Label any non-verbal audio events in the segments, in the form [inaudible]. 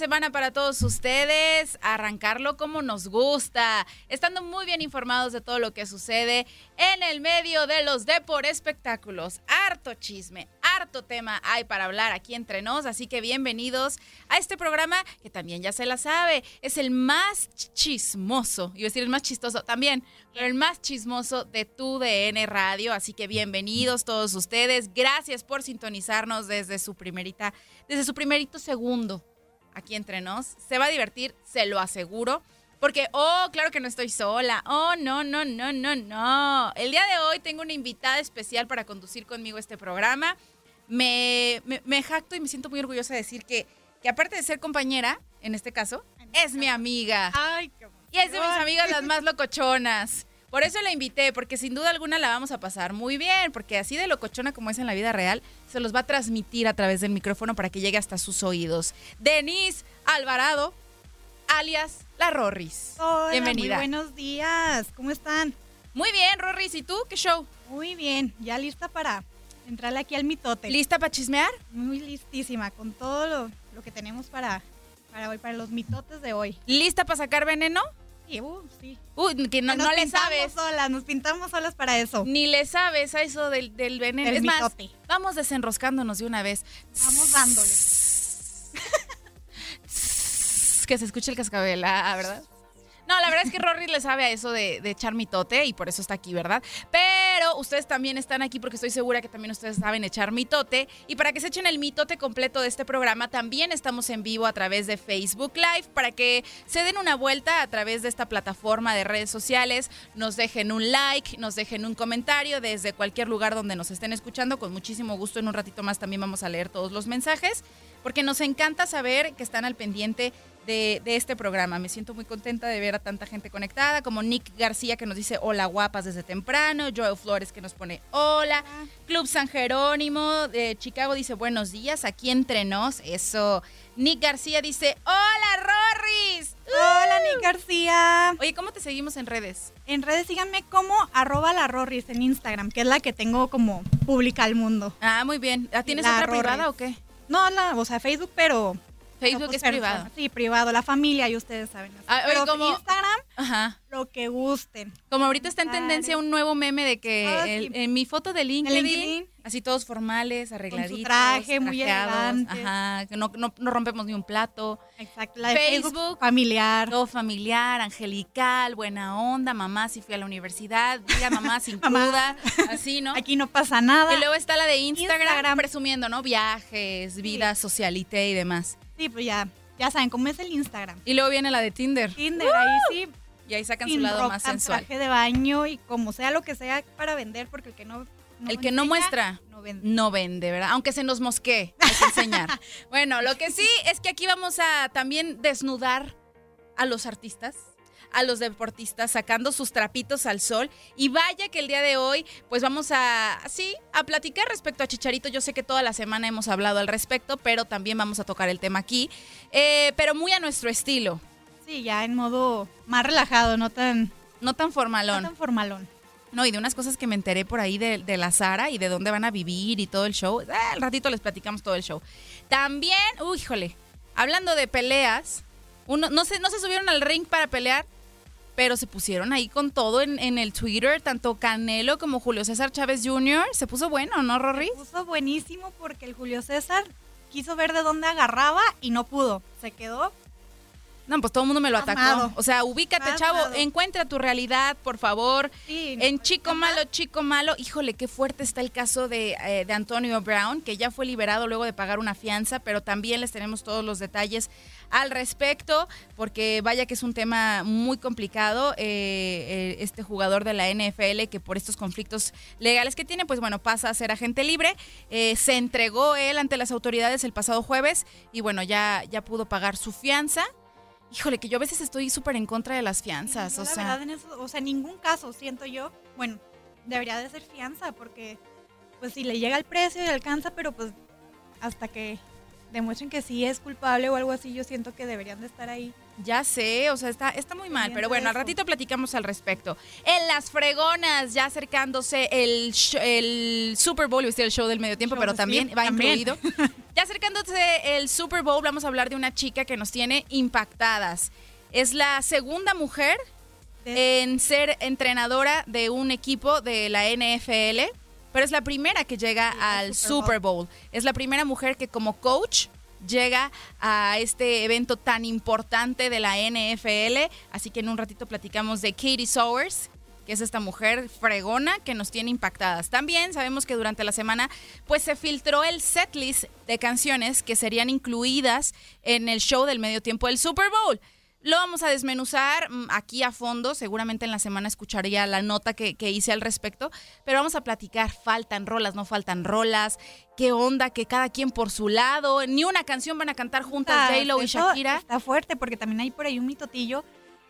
Semana para todos ustedes. Arrancarlo como nos gusta, estando muy bien informados de todo lo que sucede en el medio de los Depor espectáculos. Harto chisme, harto tema hay para hablar aquí entre nos, así que bienvenidos a este programa que también ya se la sabe, es el más chismoso, iba a decir el más chistoso también, pero el más chismoso de tu DN Radio, así que bienvenidos todos ustedes, gracias por sintonizarnos desde su primerita, desde su primerito segundo aquí entre nos, se va a divertir, se lo aseguro. Porque, oh, claro que no estoy sola. Oh, no, no, no, no, no. El día de hoy tengo una invitada especial para conducir conmigo este programa. Me, me, me jacto y me siento muy orgullosa de decir que, que aparte de ser compañera, en este caso, es mi amiga. Ay, qué Y es de mis amigas las más locochonas. Por eso la invité, porque sin duda alguna la vamos a pasar muy bien, porque así de locochona como es en la vida real, se los va a transmitir a través del micrófono para que llegue hasta sus oídos. Denise Alvarado, alias La Rorris. Hola, Bienvenida. Muy buenos días. ¿Cómo están? Muy bien, Rorris. ¿Y tú? ¿Qué show? Muy bien. Ya lista para entrarle aquí al mitote. ¿Lista para chismear? Muy listísima con todo lo, lo que tenemos para, para hoy, para los mitotes de hoy. ¿Lista para sacar veneno? Sí, uh, sí. Que no, Nos no le pintamos sabes. solas, nos pintamos solas para eso. Ni le sabes a eso del, del veneno. Es más, vamos desenroscándonos de una vez. Vamos dándole. [laughs] que se escuche el cascabel, ah, ¿verdad? No, la verdad es que Rory le sabe a eso de, de echar mitote y por eso está aquí, ¿verdad? Pero ustedes también están aquí porque estoy segura que también ustedes saben echar mitote. Y para que se echen el mitote completo de este programa, también estamos en vivo a través de Facebook Live para que se den una vuelta a través de esta plataforma de redes sociales, nos dejen un like, nos dejen un comentario desde cualquier lugar donde nos estén escuchando. Con muchísimo gusto, en un ratito más también vamos a leer todos los mensajes. porque nos encanta saber que están al pendiente de, de, este programa. Me siento muy contenta de ver a tanta gente conectada, como Nick García que nos dice hola guapas desde temprano, Joel Flores que nos pone hola, Club San Jerónimo de Chicago dice buenos días, aquí entre nos, eso. Nick García dice hola Rorris. Hola Nick García. Oye, ¿cómo te seguimos en redes? En redes síganme como arroba la Rorris en Instagram, que es la que tengo como pública al mundo. Ah, muy bien. ¿Tienes la otra Rorris. privada o qué? No, la, o sea, Facebook, pero Facebook pues, es privado. Sí, privado, la familia y ustedes saben. Ah, Pero como, Instagram, ajá. lo que gusten. Como ahorita está en tendencia un nuevo meme de que Ah, el- sí. en mi foto de LinkedIn, LinkedIn. así todos formales, arregladitos, traje, muy elegantes. Ajá, que no, no, no rompemos ni un plato. Exacto, la de Facebook, Facebook, familiar. Todo familiar, angelical, buena onda, mamá si fui a la universidad, diga mamá [laughs] sin cruda, así, ¿no? Aquí no pasa nada. Y luego está la de Instagram, Instagram. presumiendo, ¿no? Viajes, vida, socialité y demás. Sí, pues ya, ya saben cómo es el Instagram. Y luego viene la de Tinder. Tinder, ahí sí. Y ahí sacan su sin lado ropa, más sensual. traje de baño y como sea lo que sea para vender, porque el que no, no el que no muestra no vende. no vende, ¿verdad? Aunque se nos mosquee, hay que enseñar. [laughs] bueno, lo que sí es que aquí vamos a también desnudar a los artistas, a los deportistas, sacando sus trapitos al sol. Y vaya que el día de hoy, pues vamos a, sí, a platicar respecto a Chicharito. Yo sé que toda la semana hemos hablado al respecto, pero también vamos a tocar el tema aquí, Eh, pero muy a nuestro estilo, Sí, ya en modo más relajado, no tan, no tan formalón. no tan formalón. No, y de unas cosas que me enteré por ahí de, de la Sara y de dónde van a vivir y todo el show. Ah, al ratito les platicamos todo el show. También, uy, híjole, hablando de peleas, uno, no, se, no se subieron al ring para pelear, pero se pusieron ahí con todo en, el Twitter, tanto Canelo como Julio César Chávez Jr. Se puso bueno, ¿no, Rory? Se puso buenísimo porque el Julio César quiso ver de dónde agarraba y no pudo. Se quedó. No, pues todo el mundo me lo atacó. Amado. O sea, ubícate, chavo, encuentra tu realidad, por favor. Sí, En Chico Malo, Chico Malo, híjole, qué fuerte está el caso de, eh, de Antonio Brown, que ya fue liberado luego de pagar una fianza, pero también les tenemos todos los detalles al respecto, porque vaya que es un tema muy complicado. eh, eh, este jugador de la NFL, que por estos conflictos legales que tiene, pues bueno, pasa a ser agente libre. Eh, se entregó él ante las autoridades el pasado jueves y bueno, ya, ya pudo pagar su fianza. Híjole, que yo a veces estoy súper en contra de las fianzas, o la sea... verdad en eso, o sea, en ningún caso siento yo, bueno, debería de ser fianza porque pues si le llega el precio y alcanza, pero pues hasta que demuestren que sí es culpable o algo así, yo siento que deberían de estar ahí. Ya sé, o sea, está, está muy mal, pero bueno, al ratito platicamos al respecto. En las fregonas, ya acercándose el, el Super Bowl, el show del medio tiempo, Show, pero sí, también va también. incluido. [laughs] Ya acercándose el Super Bowl, vamos a hablar de una chica que nos tiene impactadas. Es la segunda mujer en ser entrenadora de un equipo de la NFL, pero es la primera que llega Sí, al Super Super Bowl. Es la primera mujer que como coach llega a este evento tan importante de la NFL, así que en un ratito platicamos de Katie Sowers que es esta mujer fregona que nos tiene impactadas. También sabemos que durante la semana pues se filtró el setlist de canciones que serían incluidas en el show del medio tiempo del Super Bowl. Lo vamos a desmenuzar mm, aquí a fondo, seguramente en la semana escucharía la nota que, que hice al respecto, pero vamos a platicar, faltan rolas, no faltan rolas, qué onda, que cada quien por su lado, ni una canción van a cantar juntas Ah, J-Lo y Shakira. Está fuerte porque también hay por ahí un mitotillo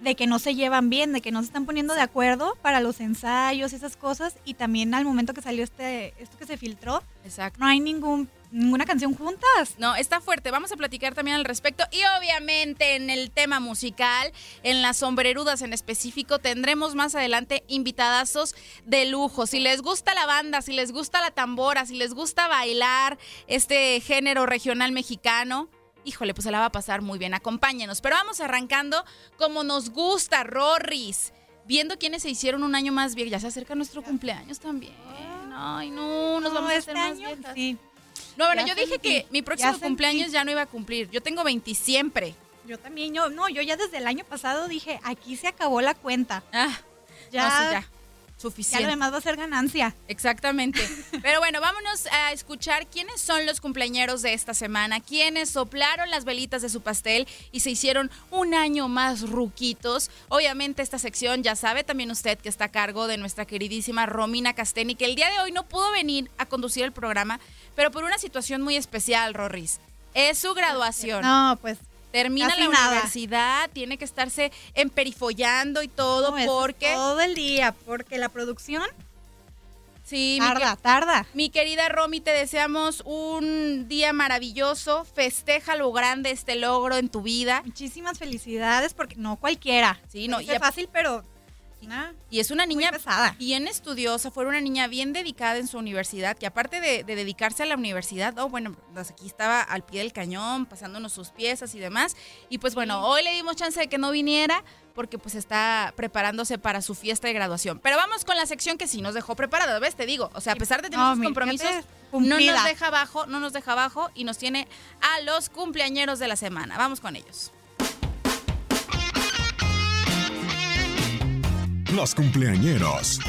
de que no se llevan bien, de que no se están poniendo de acuerdo para los ensayos y esas cosas. Y también al momento que salió este, esto que se filtró, Exacto. no hay ningún, ninguna canción juntas. No, está fuerte. Vamos a platicar también al respecto. Y obviamente en el tema musical, en las sombrerudas en específico, tendremos más adelante invitadazos de lujo. Si les gusta la banda, si les gusta la tambora, si les gusta bailar este género regional mexicano. Híjole, pues se la va a pasar muy bien. Acompáñenos. Pero vamos arrancando como nos gusta, Rorris. Viendo quiénes se hicieron un año más bien. Ya se acerca nuestro cumpleaños también. Ay, no, nos No, vamos a este hacer más año, viejas. sí. No, bueno, Ya yo dije que mi próximo ya cumpleaños ya no iba a cumplir. Yo tengo 20 siempre. Yo también, yo, no, yo ya desde el año pasado dije, aquí se acabó la cuenta. Ah, Ya, no, sí, ya. Ya, lo Suficiente. demás va a ser ganancia. Exactamente. [laughs] Pero bueno, vámonos a escuchar quiénes son los cumpleañeros de esta semana, quiénes soplaron las velitas de su pastel y se hicieron un año más ruquitos. Obviamente esta sección ya sabe también usted que está a cargo de nuestra queridísima Romina Casteni, que el día de hoy no pudo venir a conducir el programa, pero por una situación muy especial, Rorris. Es su graduación. No, pues Termina Casi la nada. universidad, tiene que estarse emperifollando y todo no, porque... todo el día, porque la producción Sí, mi tarda, que- tarda. Mi querida Romy, te deseamos un día maravilloso. Festeja lo grande este logro en tu vida. Muchísimas felicidades porque no cualquiera. Sí, no, y es fácil, pero nah, Y es una niña pesada. bien estudiosa, fue una niña bien dedicada en su universidad, que aparte de, de dedicarse a la universidad, oh, bueno, pues aquí estaba al pie del cañón, pasándonos sus piezas y demás. Y pues bueno, hoy le dimos chance de que no viniera porque pues está preparándose para su fiesta de graduación. Pero vamos con la sección que sí nos dejó preparada, ¿ves? Te digo, o sea, a pesar de tener No, sus mi- compromisos, no nos deja abajo, no nos deja abajo y nos tiene a los cumpleañeros de la semana. Vamos con ellos. Los cumpleañeros.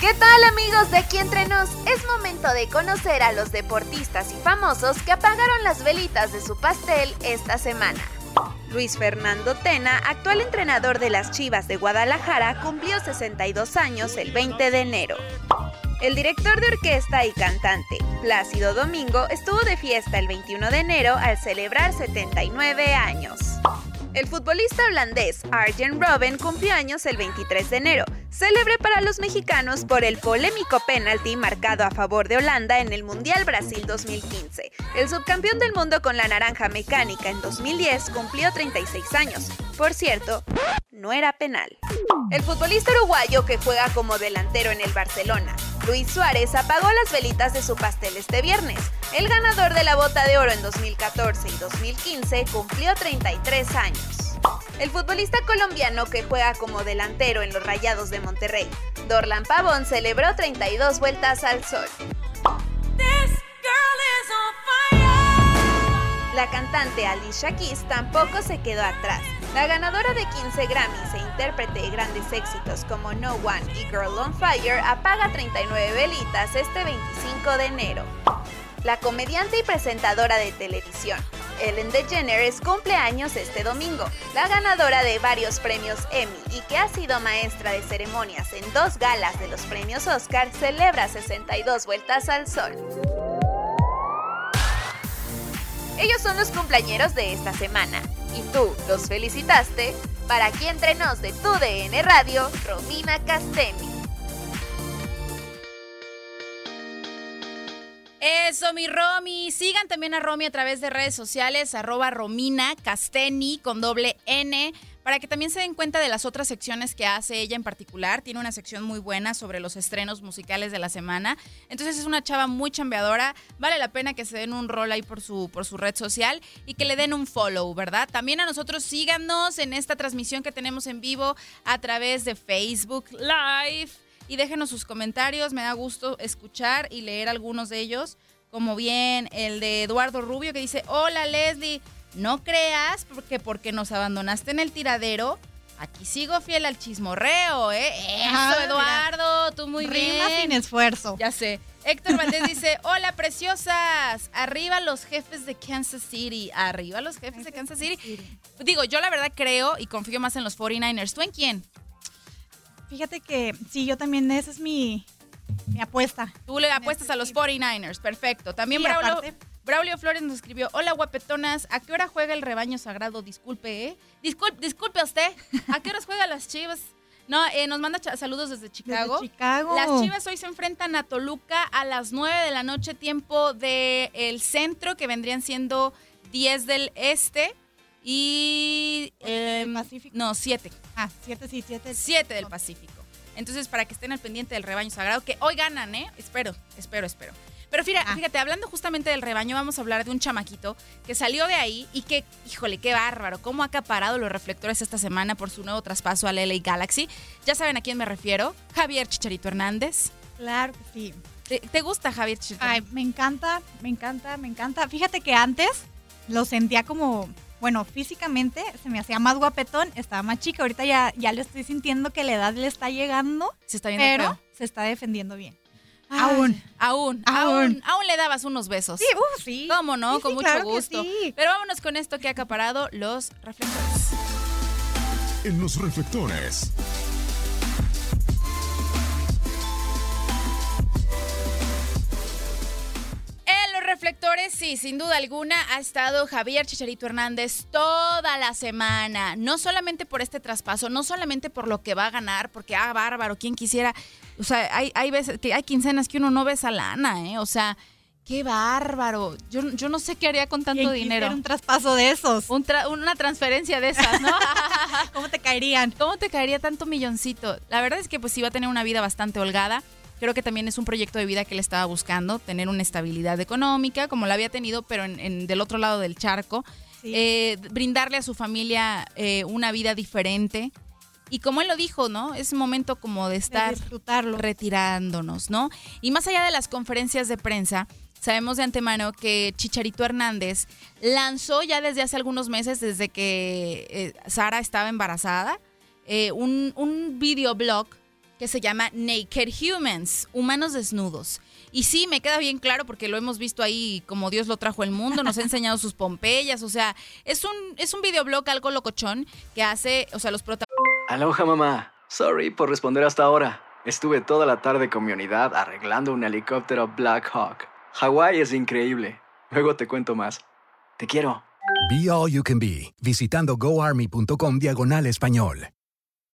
¿Qué tal amigos de aquí entre nos? Es momento de conocer a los deportistas y famosos que apagaron las velitas de su pastel esta semana. Luis Fernando Tena, actual entrenador de las Chivas de Guadalajara, cumplió 62 años el 20 de enero. El director de orquesta y cantante, Plácido Domingo, estuvo de fiesta el 21 de enero al celebrar 79 años. El futbolista holandés Arjen Robben cumplió años el 23 de enero, célebre para los mexicanos por el polémico penalti marcado a favor de Holanda en el Mundial Brasil 2015. El subcampeón del mundo con la naranja mecánica en 2010 cumplió 36 años. Por cierto, no era penal. El futbolista uruguayo que juega como delantero en el Barcelona, Luis Suárez, apagó las velitas de su pastel este viernes. El ganador de la bota de oro en 2014 y 2015 cumplió 33 años. El futbolista colombiano que juega como delantero en los Rayados de Monterrey, Dorlan Pavón, celebró 32 vueltas al sol. La cantante Alicia Keys tampoco se quedó atrás. La ganadora de 15 Grammys e intérprete de grandes éxitos como No One y Girl on Fire apaga 39 velitas este 25 de enero. La comediante y presentadora de televisión, Ellen DeGeneres, cumple años este domingo. La ganadora de varios premios Emmy y que ha sido maestra de ceremonias en dos galas de los premios Oscar, celebra 62 vueltas al sol. Ellos son los cumpleañeros de esta semana. Y tú los felicitaste. Para aquí entre nos de tu DN Radio, Romina Castemi. Eso, mi Romy. Sigan también a Romy a través de redes sociales, arroba Romina con doble N, para que también se den cuenta de las otras secciones que hace ella en particular. Tiene una sección muy buena sobre los estrenos musicales de la semana. Entonces es una chava muy chambeadora. Vale la pena que se den un rol ahí por su, por su red social y que le den un follow, ¿verdad? También a nosotros síganos en esta transmisión que tenemos en vivo a través de Facebook Live y déjenos sus comentarios. Me da gusto escuchar y leer algunos de ellos, como bien el de Eduardo Rubio que dice, hola Leslie, no creas porque porque nos abandonaste en el tiradero. Aquí sigo fiel al chismorreo, ¿eh? Eso. Eduardo, tú muy Rima bien. sin esfuerzo. Ya sé. Héctor Valdés dice, [laughs] hola preciosas, arriba los jefes de Kansas City, arriba los jefes de Kansas City. Digo, yo la verdad creo y confío más en los 49ers. ¿Tú en quién? Fíjate que sí, yo también, esa es mi, mi apuesta. Tú le apuestas a los 49ers, perfecto. También Sí, Braulio, Flores nos escribió, hola guapetonas, ¿a qué hora juega el rebaño sagrado? Disculpe, ¿eh? Disculpe, disculpe usted, ¿a qué horas juega las chivas? No, eh, nos manda saludos desde Chicago. Desde Chicago. Las chivas hoy se enfrentan a Toluca a las 9 de la noche, tiempo del centro, que vendrían siendo 10 del este. Y. em, Pacífico. no, 7. Ah, siete, sí, siete. 7 del Pacífico. Entonces, para que estén al pendiente del rebaño sagrado, que hoy ganan, ¿eh? Espero, espero, espero. Pero fíjate, Ah. fíjate, hablando justamente del rebaño, vamos a hablar de un chamaquito que salió de ahí y que, híjole, qué bárbaro, cómo ha acaparado los reflectores esta semana por su nuevo traspaso al LA Galaxy. Ya saben a quién me refiero, Javier Chicharito Hernández. Claro que sí. ¿Te, te gusta Javier Chicharito? Ay, me encanta, me encanta, me encanta. Fíjate que antes lo sentía como, bueno, físicamente se me hacía más guapetón, estaba más chica. Ahorita ya, ya le estoy sintiendo que la edad le está llegando, Se está viendo pero feo. se está defendiendo bien. Ay, aún. Aún, aún, Aún. aún le dabas unos besos. Sí, uh, sí. ¿Cómo no? Sí, Con sí, mucho claro gusto. sí. Pero vámonos con esto que ha acaparado los reflectores. En los reflectores. Sí, sin duda alguna ha estado Javier Chicharito Hernández toda la semana. No solamente por este traspaso, no solamente por lo que va a ganar, porque, ah, bárbaro, quien quisiera. O sea, hay, hay veces que hay quincenas que uno no ve esa lana, ¿eh? O sea, qué bárbaro. Yo, yo no sé qué haría con tanto dinero. un traspaso de esos. una transferencia de esas, ¿no? [laughs] ¿Cómo te caerían? ¿Cómo te caería tanto milloncito? La verdad es que pues iba a tener una vida bastante holgada. Creo que también es un proyecto de vida que él estaba buscando, tener una estabilidad económica, como la había tenido, pero en, del otro lado del charco. Eh, brindarle a su familia eh, una vida diferente. Y como él lo dijo, ¿no? Es momento como de estar retirándonos, ¿no? Y más allá de las conferencias de prensa, sabemos de antemano que Chicharito Hernández lanzó ya desde hace algunos meses, desde que eh, Sara estaba embarazada, un, un videoblog que se llama Naked Humans, Humanos Desnudos. Y sí, me queda bien claro porque lo hemos visto ahí como Dios lo trajo al mundo, nos ha enseñado sus Pompeyas, o sea, es un, es un videoblog algo locochón que hace, o sea, los protagonistas... Aloha mamá, sorry por responder hasta ahora. Estuve toda la tarde con mi unidad arreglando un helicóptero Black Hawk. Hawái es increíble. Luego te cuento más. Te quiero. Be All You Can Be, visitando goarmy.com diagonal español.